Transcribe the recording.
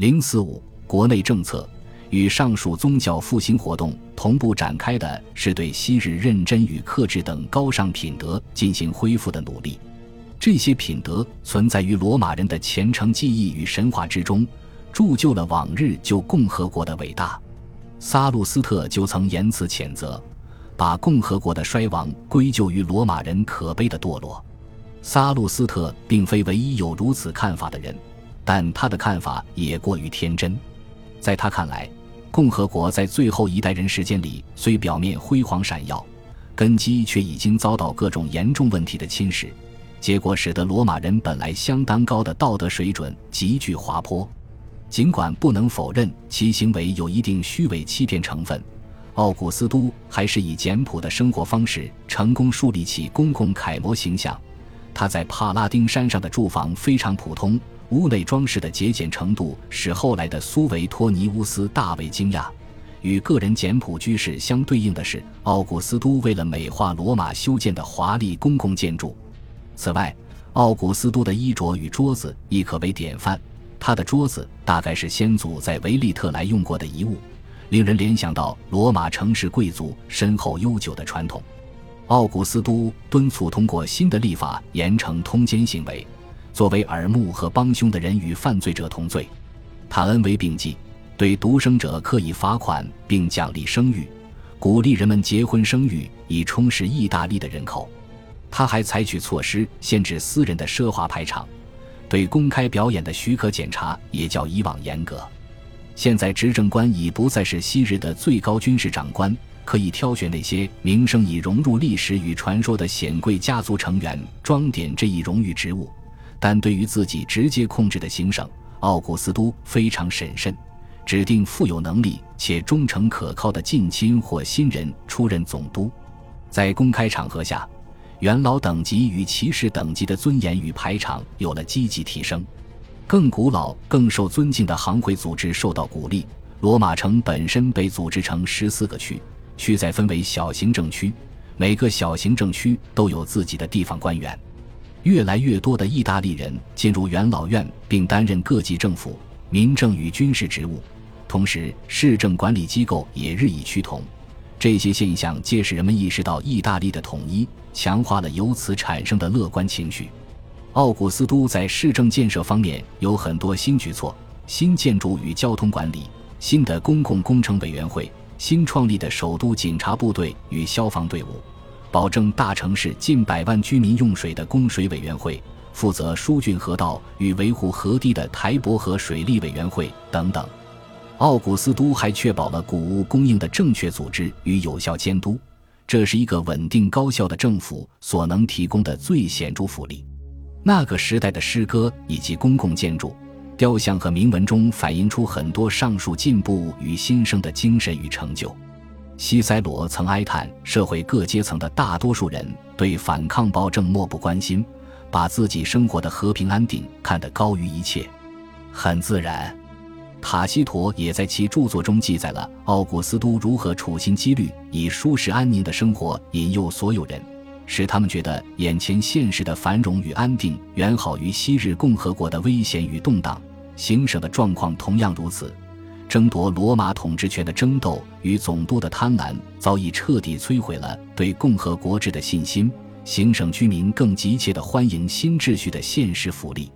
零四五国内政策与上述宗教复兴活动同步展开的是对昔日认真与克制等高尚品德进行恢复的努力。这些品德存在于罗马人的虔诚记忆与神话之中，铸就了往日旧共和国的伟大。萨路斯特就曾言辞谴责，把共和国的衰亡归咎于罗马人可悲的堕落。萨路斯特并非唯一有如此看法的人，但他的看法也过于天真。在他看来，共和国在最后一代人时间里虽表面辉煌闪耀，根基却已经遭到各种严重问题的侵蚀，结果使得罗马人本来相当高的道德水准急剧滑坡。尽管不能否认其行为有一定虚伪欺骗成分，奥古斯都还是以简朴的生活方式成功树立起公共楷模形象。他在帕拉丁山上的住房非常普通，屋内装饰的节俭程度使后来的苏维托尼乌斯大为惊讶。与个人简朴居士相对应的是，奥古斯都为了美化罗马修建的华丽公共建筑。此外，奥古斯都的衣着与桌子亦可为典范。他的桌子大概是先祖在维利特来用过的遗物，令人联想到罗马城市贵族深厚悠久的传统。奥古斯都敦促通过新的立法严惩通奸行为，作为耳目和帮凶的人与犯罪者同罪。他恩威并济，对独生者刻意罚款并奖励生育，鼓励人们结婚生育以充实意大利的人口。他还采取措施限制私人的奢华排场。对公开表演的许可检查也较以往严格。现在执政官已不再是昔日的最高军事长官，可以挑选那些名声已融入历史与传说的显贵家族成员装点这一荣誉职务。但对于自己直接控制的行省，奥古斯都非常审慎，指定富有能力且忠诚可靠的近亲或新人出任总督。在公开场合下。元老等级与骑士等级的尊严与排场有了积极提升，更古老、更受尊敬的行会组织受到鼓励。罗马城本身被组织成十四个区，区再分为小行政区，每个小行政区都有自己的地方官员。越来越多的意大利人进入元老院，并担任各级政府、民政与军事职务，同时市政管理机构也日益趋同。这些现象皆使人们意识到意大利的统一。强化了由此产生的乐观情绪。奥古斯都在市政建设方面有很多新举措：新建筑与交通管理、新的公共工程委员会、新创立的首都警察部队与消防队伍、保证大城市近百万居民用水的供水委员会、负责疏浚河道与维护河堤的台伯河水利委员会等等。奥古斯都还确保了谷物供应的正确组织与有效监督。这是一个稳定高效的政府所能提供的最显著福利。那个时代的诗歌以及公共建筑、雕像和铭文中反映出很多上述进步与新生的精神与成就。西塞罗曾哀叹社会各阶层的大多数人对反抗暴政漠不关心，把自己生活的和平安定看得高于一切。很自然。塔西佗也在其著作中记载了奥古斯都如何处心积虑以舒适安宁的生活引诱所有人，使他们觉得眼前现实的繁荣与安定远好于昔日共和国的危险与动荡。行省的状况同样如此，争夺罗马统治权的争斗与总督的贪婪早已彻底摧毁了对共和国制的信心。行省居民更急切地欢迎新秩序的现实福利。